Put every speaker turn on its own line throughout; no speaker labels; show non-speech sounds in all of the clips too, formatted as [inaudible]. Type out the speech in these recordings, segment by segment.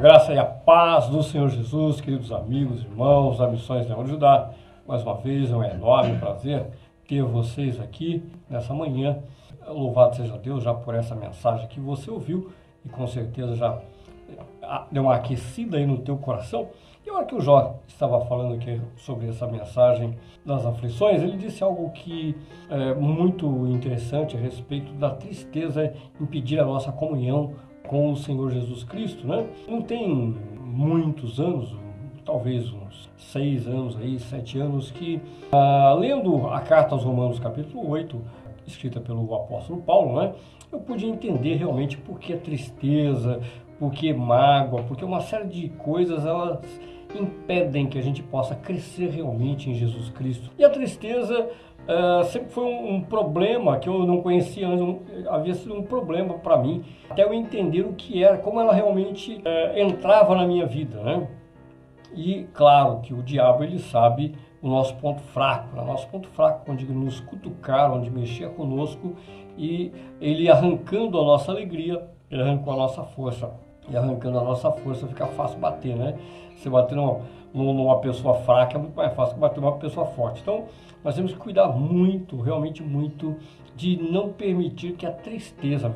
Graça e a paz do Senhor Jesus, queridos amigos, irmãos da Missões Leão de Judá. Mais uma vez é um enorme prazer ter vocês aqui nessa manhã. Louvado seja Deus já por essa mensagem que você ouviu e com certeza já ah, deu uma aquecida aí no teu coração. E a hora que o Jó estava falando aqui sobre essa mensagem das aflições, ele disse algo que é muito interessante a respeito da tristeza impedir a nossa comunhão com o Senhor Jesus Cristo, né? Não tem muitos anos, talvez uns seis anos aí, sete anos, que ah, lendo a carta aos Romanos capítulo 8, escrita pelo apóstolo Paulo, né? Eu pude entender realmente por que a tristeza, por que mágoa, porque uma série de coisas elas impedem que a gente possa crescer realmente em Jesus Cristo. E a tristeza uh, sempre foi um, um, problema que eu não conhecia antes, um, havia sido um problema para mim, até eu entender o que era, como ela realmente uh, entrava na minha vida, né? E claro que o diabo ele sabe o nosso ponto fraco, o nosso ponto fraco onde nos cutucar, onde mexia conosco e ele arrancando a nossa alegria, ele arrancou a nossa força. E arrancando a nossa força fica fácil bater, né? Você bater numa, numa pessoa fraca é muito mais fácil que bater numa pessoa forte. Então, nós temos que cuidar muito, realmente muito, de não permitir que a tristeza,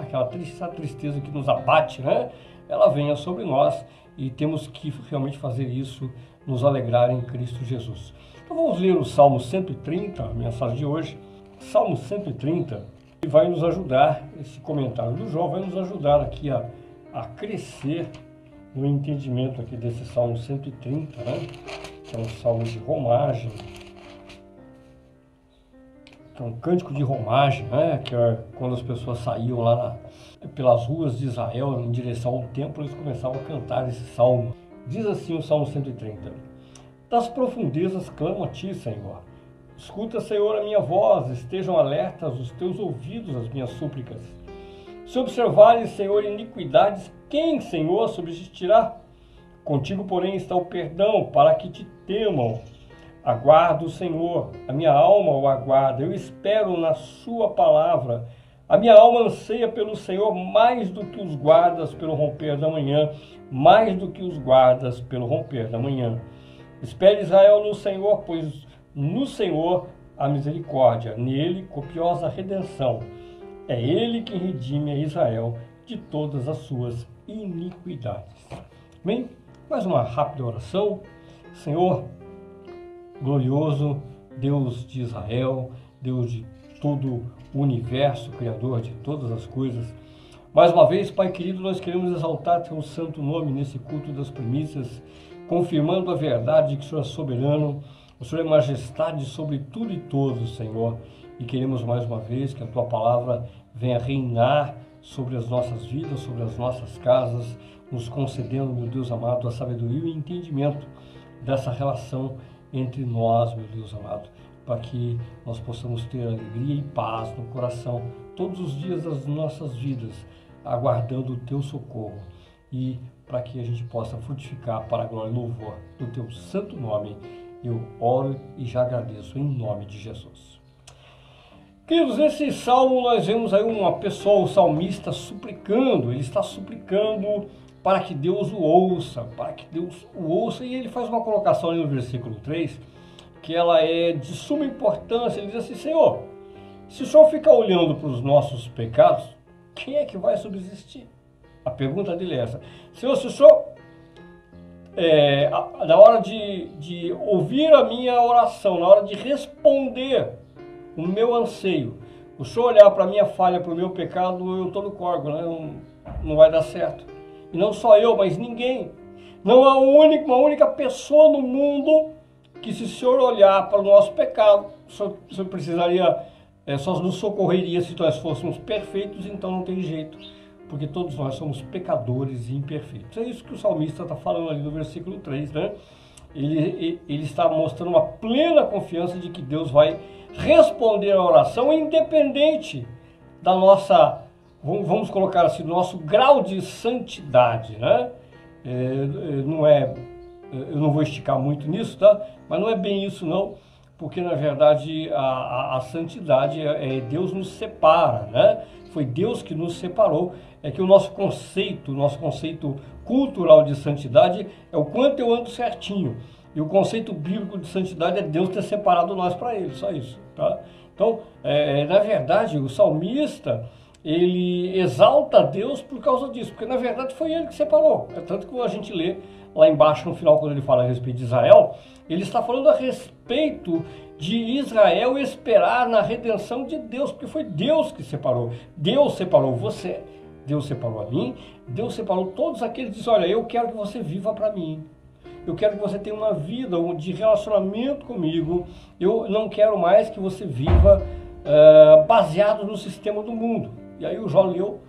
aquela tristeza, tristeza que nos abate, né? Ela venha sobre nós e temos que realmente fazer isso, nos alegrar em Cristo Jesus. Então vamos ler o Salmo 130, a mensagem de hoje. Salmo 130, e vai nos ajudar, esse comentário do João vai nos ajudar aqui a, a crescer no entendimento aqui desse Salmo 130, né? que é um salmo de romagem, que é um cântico de romagem, né? que é quando as pessoas saíam lá na, pelas ruas de Israel em direção ao templo, eles começavam a cantar esse salmo. Diz assim o Salmo 130: Das profundezas clamo a ti, Senhor. Escuta, Senhor, a minha voz, estejam alertas os teus ouvidos às minhas súplicas. Se observares, Senhor, iniquidades, quem, Senhor, subsistirá? Contigo, porém, está o perdão, para que te temam. Aguardo o Senhor, a minha alma o aguarda, eu espero na Sua palavra. A minha alma anseia pelo Senhor mais do que os guardas pelo romper da manhã, mais do que os guardas pelo romper da manhã. Espere Israel no Senhor, pois no Senhor a misericórdia, nele copiosa redenção. É ele que redime a Israel de todas as suas iniquidades. Bem, mais uma rápida oração. Senhor, glorioso Deus de Israel, Deus de todo o universo, Criador de todas as coisas. Mais uma vez, Pai querido, nós queremos exaltar Teu santo nome nesse culto das primícias, confirmando a verdade de que o Senhor é soberano, o Senhor é majestade sobre tudo e todos, Senhor. E queremos mais uma vez que a Tua palavra venha reinar sobre as nossas vidas, sobre as nossas casas, nos concedendo, meu Deus amado, a sabedoria e o entendimento dessa relação entre nós, meu Deus amado, para que nós possamos ter alegria e paz no coração todos os dias das nossas vidas, aguardando o teu socorro e para que a gente possa frutificar para a glória e louvor do teu santo nome. Eu oro e já agradeço em nome de Jesus. Queridos, nesse salmo nós vemos aí uma pessoa, o salmista, suplicando, ele está suplicando para que Deus o ouça, para que Deus o ouça. E ele faz uma colocação ali no versículo 3, que ela é de suma importância. Ele diz assim: Senhor, se o Senhor ficar olhando para os nossos pecados, quem é que vai subsistir? A pergunta dele é essa: Senhor, se o Senhor, é, na hora de, de ouvir a minha oração, na hora de responder o meu anseio, o Senhor olhar para a minha falha, para o meu pecado, eu estou no corgo, né? não, não vai dar certo. E não só eu, mas ninguém. Não há única, uma única pessoa no mundo que, se o Senhor olhar para o nosso pecado, o Senhor, o senhor precisaria, é, só nos socorreria se nós fôssemos perfeitos, então não tem jeito, porque todos nós somos pecadores e imperfeitos. É isso que o salmista está falando ali no versículo 3, né? Ele, ele está mostrando uma plena confiança de que Deus vai responder a oração independente da nossa vamos colocar assim, nosso grau de santidade, né? É, é, não é, eu não vou esticar muito nisso, tá? Mas não é bem isso não. porque na verdade a, a, a santidade é, é Deus nos separa, né? Foi Deus que nos separou. É que o nosso conceito, o nosso conceito cultural de santidade é o quanto eu ando certinho. E o conceito bíblico de santidade é Deus ter separado nós para Ele, só isso. Tá? Então, é, na verdade, o salmista ele exalta Deus por causa disso, porque na verdade foi ele que separou. É tanto que a gente lê lá embaixo no final, quando ele fala a respeito de Israel, ele está falando a respeito de Israel esperar na redenção de Deus, porque foi Deus que separou. Deus separou você, Deus separou a mim, Deus separou todos aqueles que dizem: Olha, eu quero que você viva para mim. Eu quero que você tenha uma vida de relacionamento comigo. Eu não quero mais que você viva uh, baseado no sistema do mundo. E aí o João leu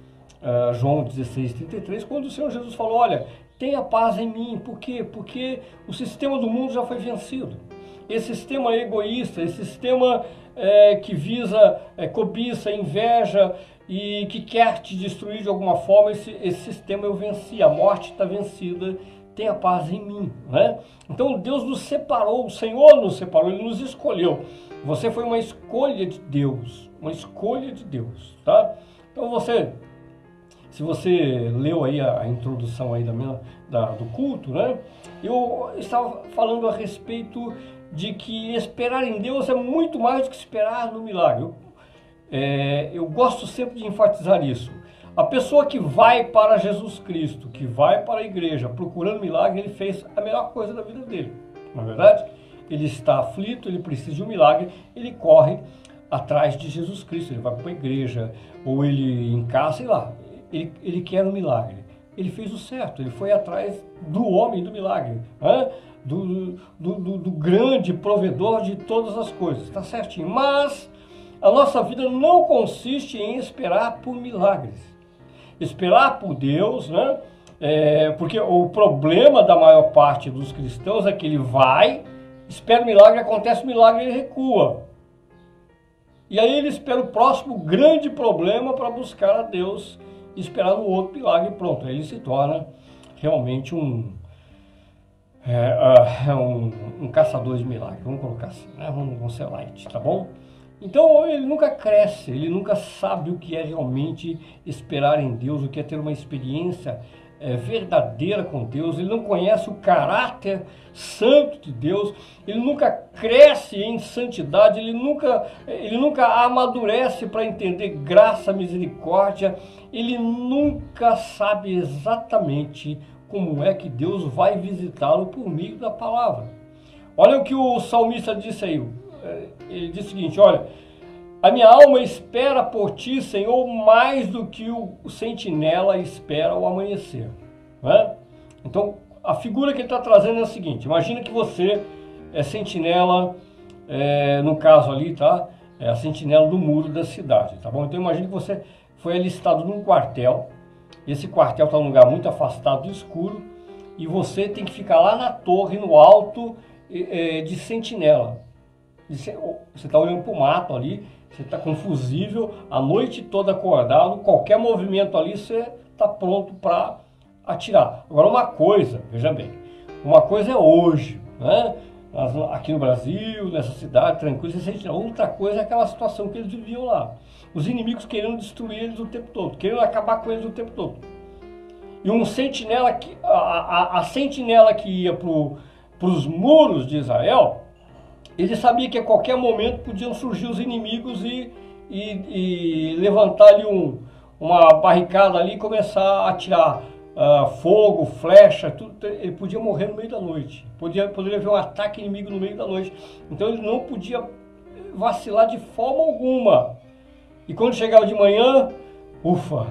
uh, João 16, 33, quando o Senhor Jesus falou: Olha, tenha paz em mim. Por quê? Porque o sistema do mundo já foi vencido. Esse sistema egoísta, esse sistema é, que visa é, cobiça, inveja e que quer te destruir de alguma forma, esse, esse sistema eu venci. A morte está vencida. Tenha paz em mim. Né? Então Deus nos separou, o Senhor nos separou, Ele nos escolheu. Você foi uma escolha de Deus, uma escolha de Deus, tá? Então você, se você leu aí a, a introdução aí da minha, da, do culto, né? Eu estava falando a respeito de que esperar em Deus é muito mais do que esperar no milagre. É, eu gosto sempre de enfatizar isso. A pessoa que vai para Jesus Cristo, que vai para a igreja procurando milagre, ele fez a melhor coisa da vida dele. Na é verdade, ele está aflito, ele precisa de um milagre, ele corre atrás de Jesus Cristo, ele vai para a igreja, ou ele em casa, sei lá, ele, ele quer um milagre. Ele fez o certo, ele foi atrás do homem do milagre, do, do, do, do grande provedor de todas as coisas, está certinho. Mas a nossa vida não consiste em esperar por milagres. Esperar por Deus, né? É, porque o problema da maior parte dos cristãos é que ele vai, espera o milagre, acontece o milagre e ele recua. E aí ele espera o próximo grande problema para buscar a Deus esperar no outro milagre e pronto. Aí ele se torna realmente um, é, uh, um, um, caçador de milagres, vamos colocar assim, né? vamos, vamos ser light, tá bom? Então ele nunca cresce, ele nunca sabe o que é realmente esperar em Deus, o que é ter uma experiência é, verdadeira com Deus, ele não conhece o caráter santo de Deus, ele nunca cresce em santidade, ele nunca, ele nunca amadurece para entender graça, misericórdia, ele nunca sabe exatamente como é que Deus vai visitá-lo por meio da palavra. Olha o que o salmista disse aí. É, ele disse o seguinte: Olha, a minha alma espera por ti, Senhor, mais do que o sentinela espera o amanhecer. Né? Então, a figura que ele está trazendo é a seguinte: imagina que você é sentinela, é, no caso ali, tá? É a sentinela do muro da cidade, tá bom? Então, imagina que você foi alistado num quartel. Esse quartel está num lugar muito afastado do escuro e você tem que ficar lá na torre, no alto é, de sentinela. Você está olhando para o mato ali você está com fusível a noite toda acordado, qualquer movimento ali você está pronto para atirar. Agora uma coisa, veja bem, uma coisa é hoje, né? aqui no Brasil, nessa cidade, tranquilo, você sente, outra coisa é aquela situação que eles viviam lá. Os inimigos querendo destruir eles o tempo todo, querendo acabar com eles o tempo todo. E um sentinela que, a, a, a sentinela que ia para os muros de Israel, ele sabia que a qualquer momento podiam surgir os inimigos e, e, e levantar ali um, uma barricada ali e começar a atirar uh, fogo, flecha, tudo. Ele podia morrer no meio da noite. Podia, poderia haver um ataque inimigo no meio da noite. Então ele não podia vacilar de forma alguma. E quando chegava de manhã, ufa,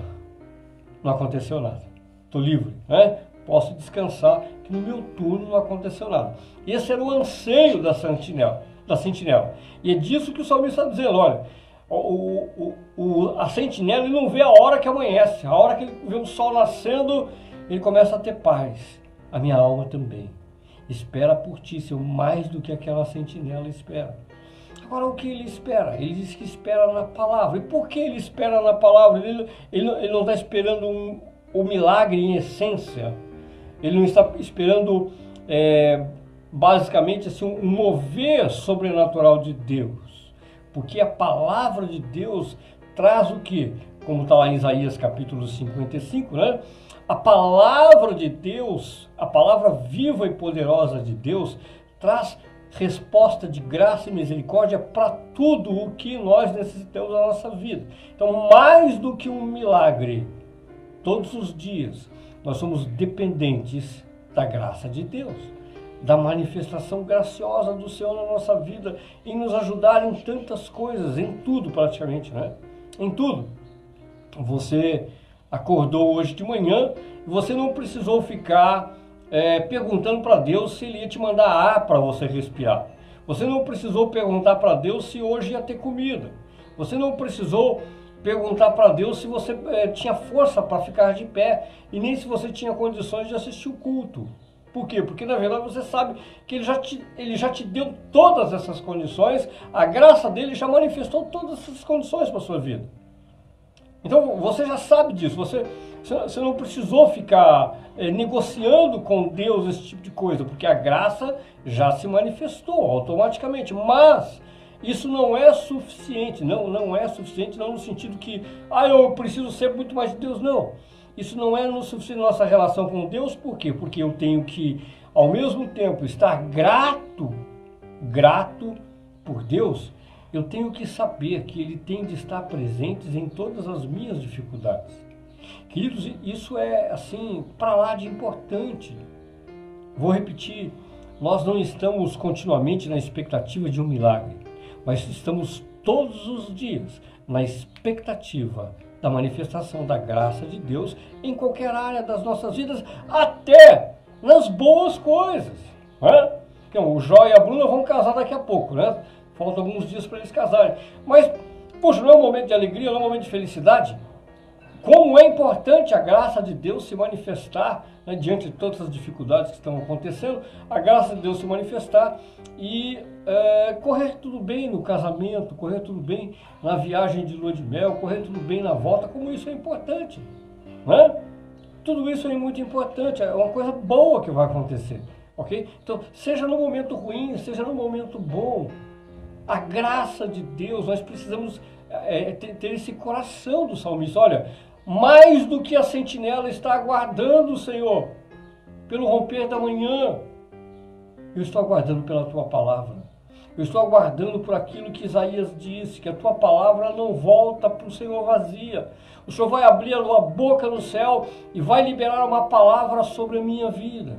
não aconteceu nada. Estou livre, né? Posso descansar que no meu turno não aconteceu nada. Esse era o anseio da sentinela. Da sentinela. E é disso que o salmista está dizendo, olha, o, o, o, a sentinela ele não vê a hora que amanhece, a hora que ele vê o sol nascendo, ele começa a ter paz. A minha alma também. Espera por ti, seu mais do que aquela sentinela espera. Agora, o que ele espera? Ele diz que espera na palavra. E por que ele espera na palavra? Ele, ele, ele não está esperando um, o milagre em essência. Ele não está esperando é, basicamente assim, um mover sobrenatural de Deus. Porque a palavra de Deus traz o que? Como está lá em Isaías capítulo 55, né? A palavra de Deus, a palavra viva e poderosa de Deus, traz resposta de graça e misericórdia para tudo o que nós necessitamos na nossa vida. Então, mais do que um milagre, todos os dias, nós somos dependentes da graça de Deus, da manifestação graciosa do Senhor na nossa vida, em nos ajudar em tantas coisas, em tudo praticamente, né? Em tudo. Você acordou hoje de manhã e você não precisou ficar é, perguntando para Deus se Ele ia te mandar ar para você respirar. Você não precisou perguntar para Deus se hoje ia ter comida. Você não precisou perguntar para Deus se você é, tinha força para ficar de pé e nem se você tinha condições de assistir o culto. Por quê? Porque na verdade você sabe que ele já te, ele já te deu todas essas condições, a graça dele já manifestou todas essas condições para sua vida. Então você já sabe disso, você, você não precisou ficar é, negociando com Deus esse tipo de coisa, porque a graça já se manifestou automaticamente. Mas isso não é suficiente, não, não é suficiente, não no sentido que, ah, eu preciso ser muito mais de Deus, não. Isso não é no suficiente nossa relação com Deus, por quê? Porque eu tenho que, ao mesmo tempo, estar grato, grato por Deus eu tenho que saber que Ele tem de estar presente em todas as minhas dificuldades. Queridos, isso é assim, para lá de importante. Vou repetir, nós não estamos continuamente na expectativa de um milagre, mas estamos todos os dias na expectativa da manifestação da graça de Deus em qualquer área das nossas vidas, até nas boas coisas. Né? Então, o Jó e a Bruna vão casar daqui a pouco, né? Faltam alguns dias para eles casarem. Mas, poxa, não é um momento de alegria, não é um momento de felicidade? Como é importante a graça de Deus se manifestar né, diante de todas as dificuldades que estão acontecendo, a graça de Deus se manifestar e é, correr tudo bem no casamento, correr tudo bem na viagem de lua de mel, correr tudo bem na volta, como isso é importante. Né? Tudo isso é muito importante, é uma coisa boa que vai acontecer. ok? Então, seja no momento ruim, seja no momento bom, a graça de Deus, nós precisamos é, ter, ter, esse coração do salmista. Olha, mais do que a sentinela está aguardando Senhor pelo romper da manhã, eu estou aguardando pela tua palavra. Eu estou aguardando por aquilo que Isaías disse, que a tua palavra não volta para o Senhor vazia. O Senhor vai abrir a tua boca no céu e vai liberar uma palavra sobre a minha vida,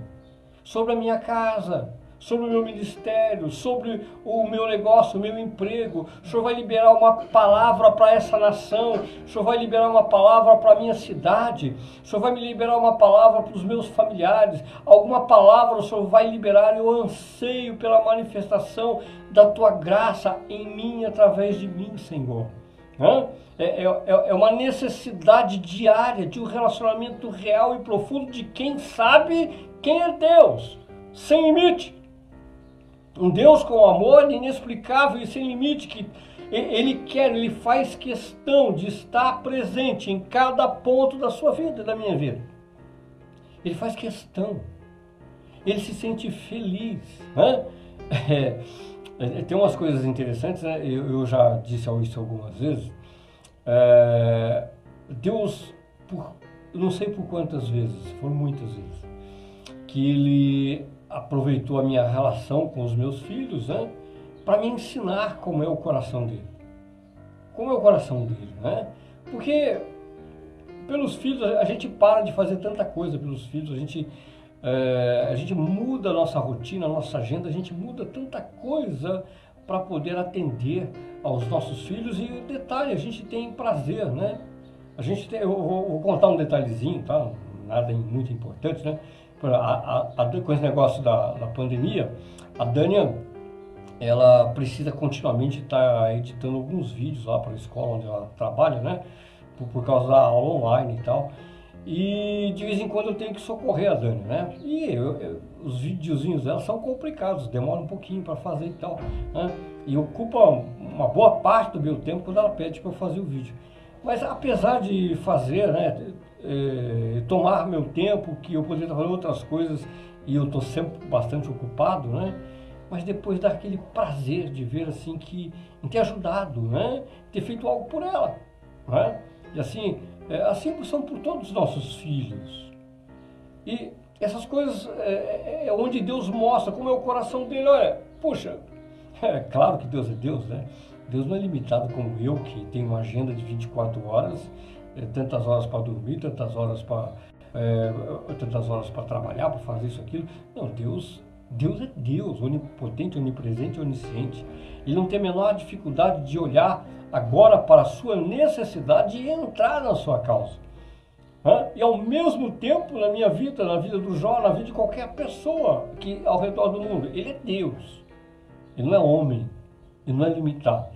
sobre a minha casa, sobre o meu ministério, sobre o meu negócio, o meu emprego. O Senhor vai liberar uma palavra para essa nação. O Senhor vai liberar uma palavra para a minha cidade. O Senhor vai me liberar uma palavra para os meus familiares. Alguma palavra o Senhor vai liberar. Eu anseio pela manifestação da tua graça em mim, através de mim, Senhor. É, é, é, é uma necessidade diária de um relacionamento real e profundo de quem sabe quem é Deus, sem limite. Um Deus com amor inexplicável e sem limite que ele quer, ele faz questão de estar presente em cada ponto da sua vida da minha vida. Ele faz questão. Ele se sente feliz. Né? [laughs] É, é, tem umas coisas interessantes, né? eu, eu, já disse isso algumas vezes. É, Deus, por, não sei por quantas vezes, foram muitas vezes, que Ele aproveitou a minha relação com os meus filhos, né? Para me ensinar como é o coração dele. Como é o coração dele, né? Porque pelos filhos a gente para de fazer tanta coisa pelos filhos, a gente é, a gente muda a nossa rotina, a nossa agenda, a gente muda tanta coisa para poder atender aos nossos filhos e detalhe, a gente tem prazer, né? A gente tem, eu vou, vou contar um detalhezinho, tá? Nada muito importante, né? A, a, com esse negócio da, da pandemia, a Dânia ela precisa continuamente estar tá editando alguns vídeos lá para a escola onde ela trabalha, né? Por, por, causa da aula online e tal. E de vez em quando eu tenho que socorrer a Dani, né? E eu, eu, os videozinhos dela são complicados, demora um pouquinho para fazer e tal, né? E ocupa uma boa parte do meu tempo quando ela pede para eu fazer o vídeo. Mas apesar de fazer, né? é, tomar meu tempo, que eu poderia fazer outras coisas e eu estou sempre bastante ocupado, né? Mas depois dá aquele prazer de ver assim que em ter ajudado, né? Ter feito algo por ela, né? E assim, é, assim são por todos os nossos filhos. E essas coisas é, é, é onde Deus mostra como é o coração dele. Olha, puxa, [laughs] é claro que Deus é Deus, né? Deus não é limitado como eu, que tenho uma agenda de 24 horas, é, tantas horas para dormir, tantas horas para é, tantas horas para trabalhar, para fazer isso, aquilo. Não, Deus, Deus é Deus, onipotente, onipresente, onisciente. Ele não tem a menor dificuldade de olhar agora para a sua necessidade e entrar na sua causa. E ao mesmo tempo, na minha vida, na vida do Jó, na vida de qualquer pessoa que ao redor do mundo, ele é Deus. Ele não é homem. Ele não é limitado.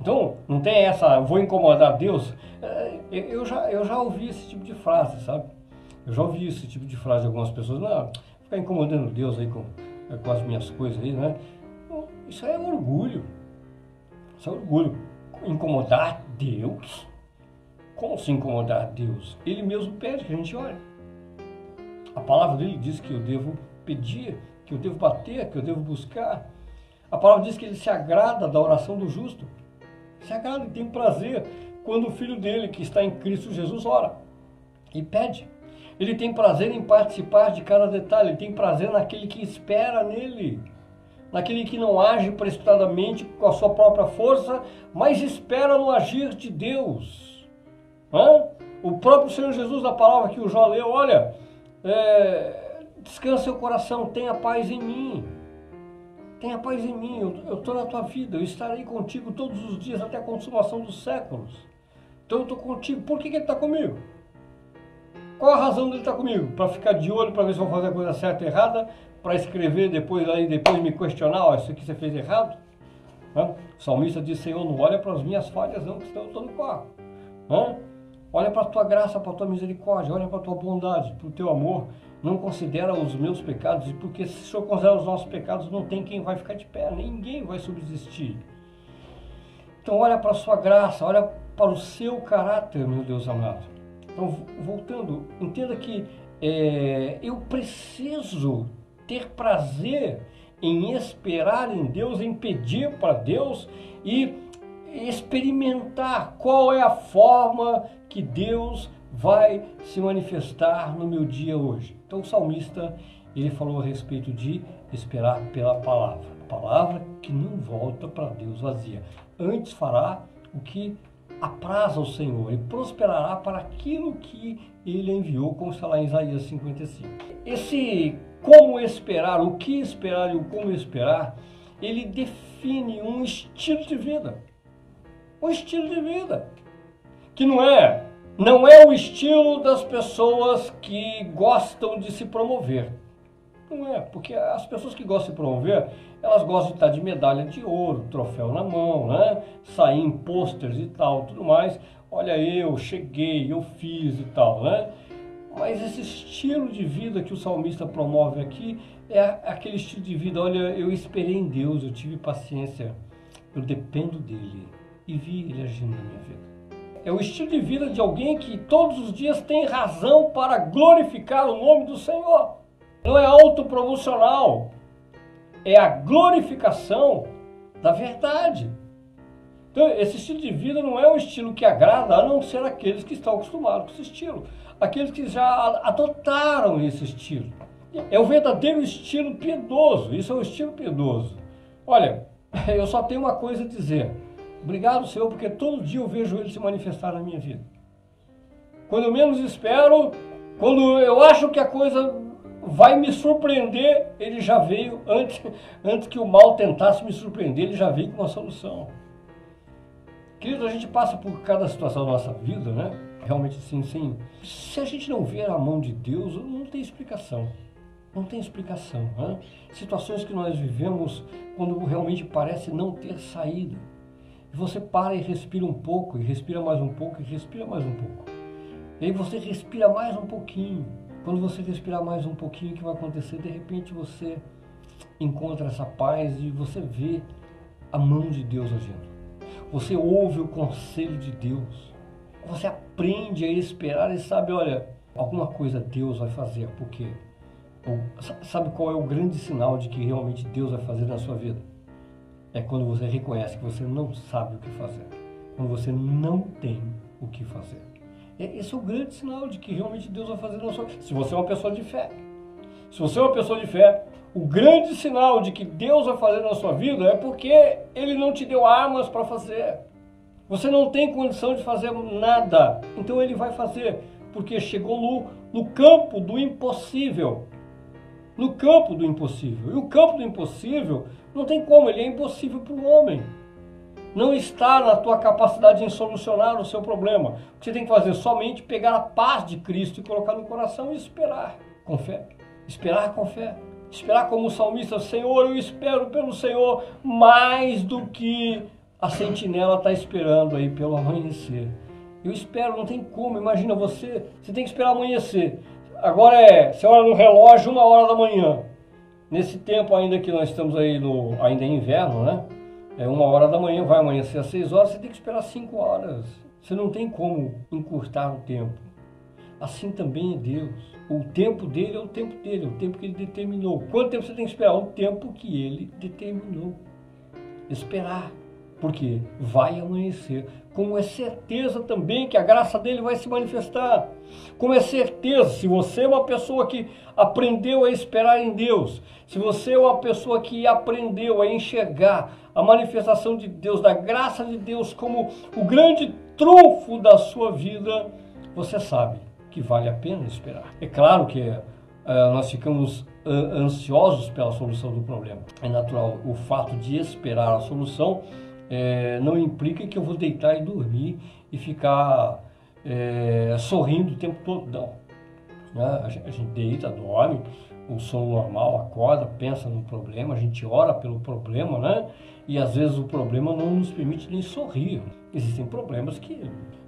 Então, não tem essa, vou incomodar Deus. É, eu já, eu já ouvi esse tipo de frase, sabe? Eu já ouvi esse tipo de frase de algumas pessoas. Não, ficar incomodando Deus aí com, com as minhas coisas aí, né? Isso é orgulho. Isso é orgulho. Incomodar Deus? Como se incomodar Deus? Ele mesmo pede que a gente ore. A palavra dele diz que eu devo pedir, que eu devo bater, que eu devo buscar. A palavra diz que ele se agrada da oração do justo. Se agrada e tem prazer quando o filho dele, que está em Cristo Jesus, ora e pede. Ele tem prazer em participar de cada detalhe, ele tem prazer naquele que espera nele, naquele que não age precipitadamente com a sua própria força, mas espera no agir de Deus. Hã? O próprio Senhor Jesus, na palavra que o Jó leu, olha, é, descansa seu coração, tenha paz em mim. Tenha paz em mim, eu estou na tua vida, eu estarei contigo todos os dias até a consumação dos séculos. Então eu estou contigo. Por que, que ele está comigo? Qual a razão dele estar tá comigo? Para ficar de olho, para ver se eu vou fazer a coisa certa ou errada, para escrever depois aí depois me questionar, ó, isso aqui você fez errado? O salmista diz, Senhor, não olha para as minhas falhas não, que estou no quarto. Olha para a tua graça, para a tua misericórdia, olha para a tua bondade, para o teu amor não considera os meus pecados, porque se o Senhor considera os nossos pecados, não tem quem vai ficar de pé, ninguém vai subsistir. Então olha para a sua graça, olha para o seu caráter, meu Deus amado. Então, voltando, entenda que é, eu preciso ter prazer em esperar em Deus, em pedir para Deus e experimentar qual é a forma que Deus vai se manifestar no meu dia hoje. Então o salmista ele falou a respeito de esperar pela palavra, palavra que não volta para Deus vazia. Antes fará o que apraz ao Senhor e prosperará para aquilo que ele enviou, como está lá em Isaías 55. Esse como esperar, o que esperar e o como esperar, ele define um estilo de vida. Um estilo de vida. Que não é não é o estilo das pessoas que gostam de se promover. Não é, porque as pessoas que gostam de se promover, elas gostam de estar de medalha de ouro, troféu na mão, né? Sair em posters e tal, tudo mais. Olha, eu cheguei, eu fiz e tal, né? Mas esse estilo de vida que o salmista promove aqui é aquele estilo de vida, olha, eu esperei em Deus, eu tive paciência, eu dependo dele e vi ele agindo na minha vida é o estilo de vida de alguém que todos os dias tem razão para glorificar o nome do Senhor. Não é autopromocional, é a glorificação da verdade. Então, esse estilo de vida não é um estilo que agrada, a não ser aqueles que estão acostumados com esse estilo, aqueles que já adotaram esse estilo. É o verdadeiro estilo piedoso, isso é o estilo piedoso. Olha, [laughs] eu só tenho uma coisa a dizer. Obrigado, Senhor, porque todo dia eu vejo Ele se manifestar na minha vida. Quando eu menos espero, quando eu acho que a coisa vai me surpreender, Ele já veio, antes, [laughs] antes que o mal tentasse me surpreender, Ele já veio com uma solução. Querido, a gente passa por cada situação da nossa vida, né? Realmente sim, sim. Se a gente não ver a mão de Deus, não tem explicação. Não tem explicação. Né? Situações que nós vivemos quando realmente parece não ter saída. E você para e respira um pouco, e respira mais um pouco, e respira mais um pouco. E aí você respira mais um pouquinho. Quando você respirar mais um pouquinho, o que vai acontecer? De repente você encontra essa paz e você vê a mão de Deus agindo. Você ouve o conselho de Deus. Você aprende a esperar e sabe, olha, alguma coisa Deus vai fazer, porque sabe qual é o grande sinal de que realmente Deus vai fazer na sua vida? É quando você reconhece que você não sabe o que fazer, quando você não tem o que fazer. Esse é o grande sinal de que realmente Deus vai fazer na sua vida. Se você é uma pessoa de fé. Se você é uma pessoa de fé, o grande sinal de que Deus vai fazer na sua vida é porque Ele não te deu armas para fazer. Você não tem condição de fazer nada. Então Ele vai fazer, porque chegou no, no campo do impossível. No campo do impossível. E o campo do impossível não tem como, ele é impossível para o homem. Não está na tua capacidade em solucionar o seu problema. O que você tem que fazer somente pegar a paz de Cristo e colocar no coração e esperar com fé. Esperar com fé. Esperar como o salmista, Senhor, eu espero pelo Senhor mais do que a sentinela está esperando aí pelo amanhecer. Eu espero, não tem como. Imagina você, você tem que esperar amanhecer. Agora é, você olha no relógio, uma hora da manhã. Nesse tempo ainda que nós estamos aí no, ainda em inverno, né? É uma hora da manhã, vai amanhecer às seis horas, você tem que esperar cinco horas. Você não tem como encurtar o tempo. Assim também é Deus. O tempo dele é o tempo dele, é o tempo que ele determinou. Quanto tempo você tem que esperar? O tempo que ele determinou. Esperar. Porque vai amanhecer. Como é certeza também que a graça dele vai se manifestar. Como é certeza, se você é uma pessoa que aprendeu a esperar em Deus, se você é uma pessoa que aprendeu a enxergar a manifestação de Deus, da graça de Deus como o grande trunfo da sua vida, você sabe que vale a pena esperar. É claro que uh, nós ficamos uh, ansiosos pela solução do problema. É natural. O fato de esperar a solução uh, não implica que eu vou deitar e dormir e ficar sorrindo o tempo todo. Não. Né? A gente, a gente deita, dorme, o sono normal, acorda, pensa no problema, a gente ora pelo problema, né? E às vezes o problema não nos permite nem sorrir. Existem problemas que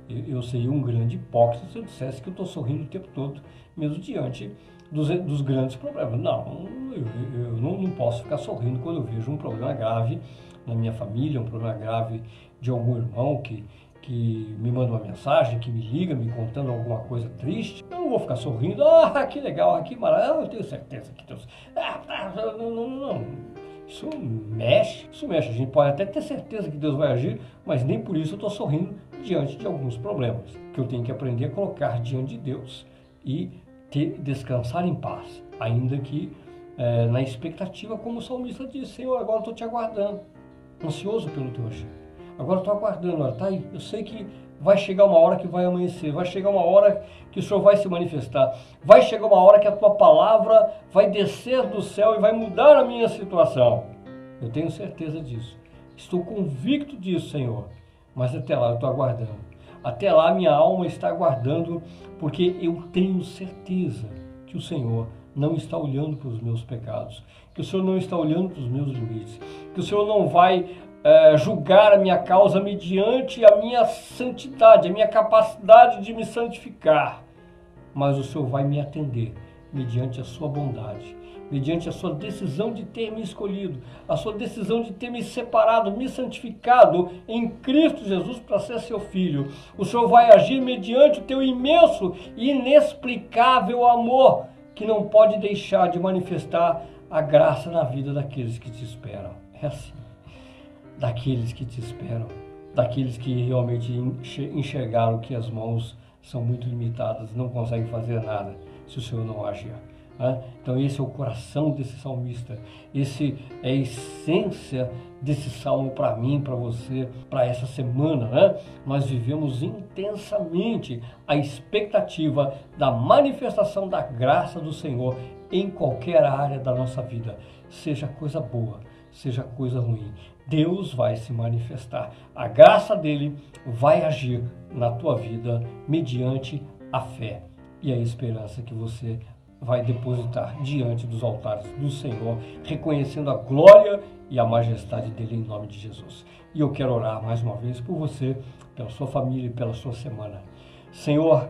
eu seria um grande hipócrita se eu dissesse que eu estou sorrindo o tempo todo, mesmo diante dos, dos grandes problemas. Não, eu, eu não, não, posso ficar sorrindo quando eu vejo um problema grave na minha família, um problema grave de algum irmão que, que me manda uma mensagem, que me liga, me contando alguma coisa triste. Eu não vou ficar sorrindo, ah, que legal, que maravilha, eu tenho certeza que Deus. Ah, tá, não, não, não. Isso mexe, isso mexe. A gente pode até ter certeza que Deus vai agir, mas nem por isso eu estou sorrindo diante de alguns problemas que eu tenho que aprender a colocar diante de Deus e ter, descansar em paz, ainda que é, na expectativa, como o salmista disse: Senhor, agora estou te aguardando, ansioso pelo teu agir. Agora estou aguardando, olha, tá aí. Eu sei que vai chegar uma hora que vai amanhecer, vai chegar uma hora que o Senhor vai se manifestar, vai chegar uma hora que a tua palavra vai descer do céu e vai mudar a minha situação. Eu tenho certeza disso. Estou convicto disso, Senhor. Mas até lá eu estou aguardando. Até lá minha alma está aguardando, porque eu tenho certeza que o Senhor não está olhando para os meus pecados, que o Senhor não está olhando para os meus limites, que o Senhor não vai é, julgar a minha causa mediante a minha santidade, a minha capacidade de me santificar, mas o Senhor vai me atender mediante a sua bondade, mediante a sua decisão de ter me escolhido, a sua decisão de ter me separado, me santificado em Cristo Jesus para ser seu filho. O Senhor vai agir mediante o teu imenso e inexplicável amor, que não pode deixar de manifestar a graça na vida daqueles que te esperam. É assim daqueles que te esperam, daqueles que realmente enxergaram que as mãos são muito limitadas, não conseguem fazer nada se o Senhor não agir. Né? Então esse é o coração desse salmista, esse é a essência desse salmo para mim, para você, para essa semana. Né? Nós vivemos intensamente a expectativa da manifestação da graça do Senhor em qualquer área da nossa vida, seja coisa boa, seja coisa ruim. Deus vai se manifestar. A graça dele vai agir na tua vida mediante a fé e a esperança que você vai depositar diante dos altares do Senhor, reconhecendo a glória e a majestade dele em nome de Jesus. E eu quero orar mais uma vez por você, pela sua família e pela sua semana. Senhor,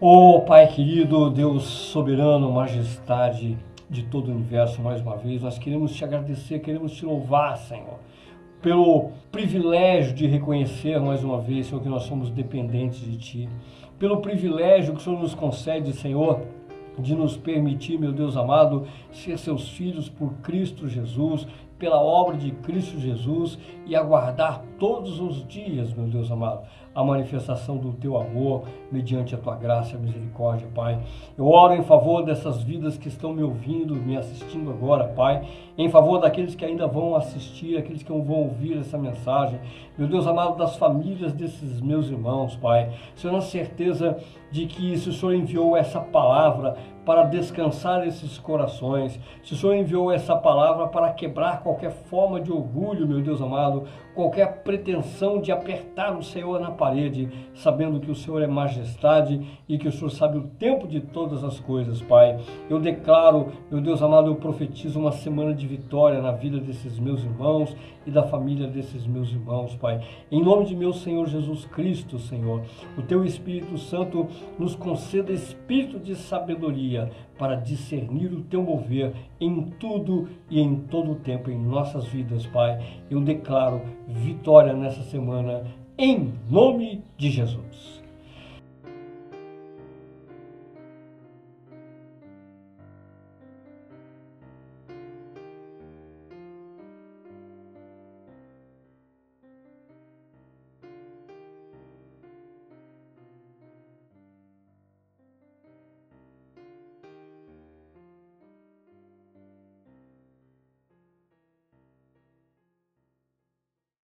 oh Pai querido, Deus soberano, majestade de todo o universo, mais uma vez, nós queremos te agradecer, queremos te louvar, Senhor pelo privilégio de reconhecer mais uma vez, Senhor, que nós somos dependentes de Ti, pelo privilégio que o Senhor nos concede, Senhor, de nos permitir, meu Deus amado, ser seus filhos por Cristo Jesus, pela obra de Cristo Jesus e aguardar todos os dias, meu Deus amado, a manifestação do teu amor mediante a tua graça e misericórdia, Pai. Eu oro em favor dessas vidas que estão me ouvindo, me assistindo agora, Pai, em favor daqueles que ainda vão assistir, aqueles que vão ouvir essa mensagem. Meu Deus amado, das famílias desses meus irmãos, Pai. Senhor, na certeza de que se o Senhor enviou essa palavra para descansar esses corações, se o Senhor enviou essa palavra para quebrar qualquer forma de orgulho, meu Deus amado, qualquer pretensão de apertar o Senhor na parede, sabendo que o Senhor é majestade e que o Senhor sabe o tempo de todas as coisas, Pai. Eu declaro, meu Deus amado, eu profetizo uma semana de vitória na vida desses meus irmãos e da família desses meus irmãos, Pai. Em nome de meu Senhor Jesus Cristo, Senhor, o teu Espírito Santo nos conceda espírito de sabedoria para discernir o teu mover em tudo e em todo o tempo em nossas vidas, Pai. Eu declaro vitória nessa semana, em nome de Jesus.